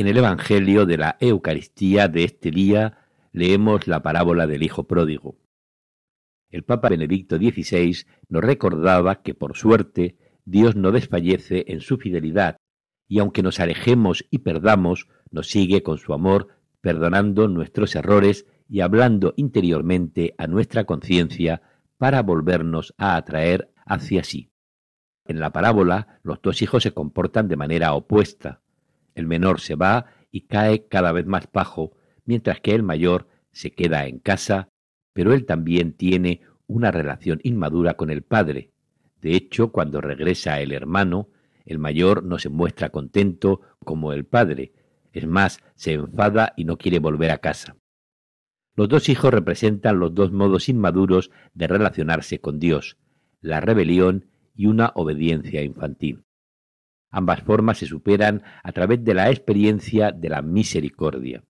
En el Evangelio de la Eucaristía de este día leemos la parábola del Hijo Pródigo. El Papa Benedicto XVI nos recordaba que por suerte Dios no desfallece en su fidelidad y aunque nos alejemos y perdamos, nos sigue con su amor, perdonando nuestros errores y hablando interiormente a nuestra conciencia para volvernos a atraer hacia sí. En la parábola, los dos hijos se comportan de manera opuesta. El menor se va y cae cada vez más bajo, mientras que el mayor se queda en casa, pero él también tiene una relación inmadura con el padre. De hecho, cuando regresa el hermano, el mayor no se muestra contento como el padre, es más, se enfada y no quiere volver a casa. Los dos hijos representan los dos modos inmaduros de relacionarse con Dios, la rebelión y una obediencia infantil. Ambas formas se superan a través de la experiencia de la misericordia.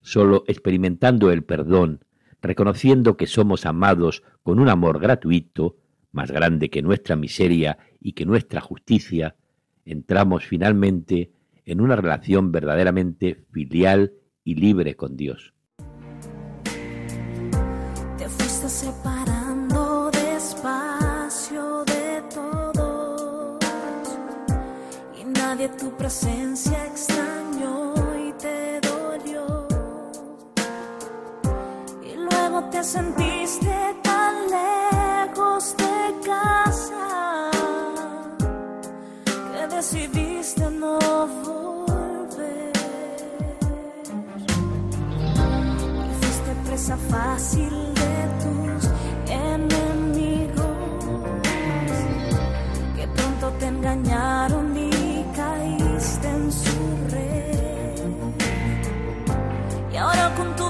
Solo experimentando el perdón, reconociendo que somos amados con un amor gratuito, más grande que nuestra miseria y que nuestra justicia, entramos finalmente en una relación verdaderamente filial y libre con Dios. Tu presencia extrañó y te dolió. Y luego te sentiste tan lejos de casa que decidiste no volver. Y fuiste presa fácil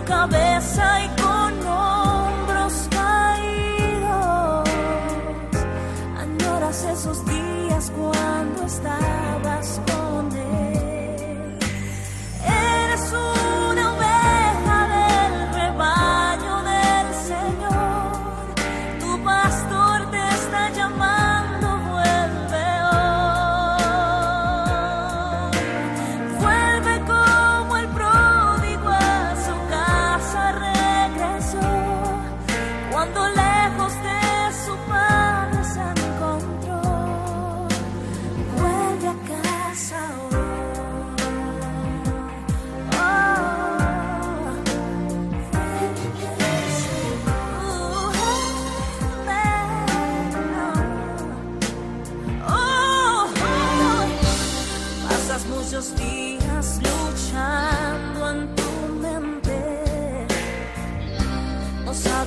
cabeça. Cuando lejos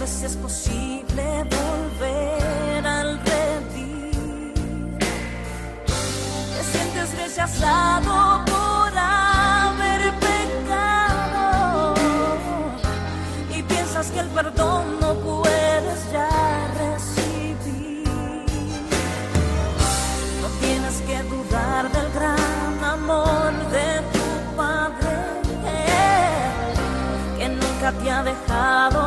Si es posible volver al redil. Te sientes rechazado por haber pecado y piensas que el perdón no puedes ya recibir. No tienes que dudar del gran amor de tu padre, que nunca te ha dejado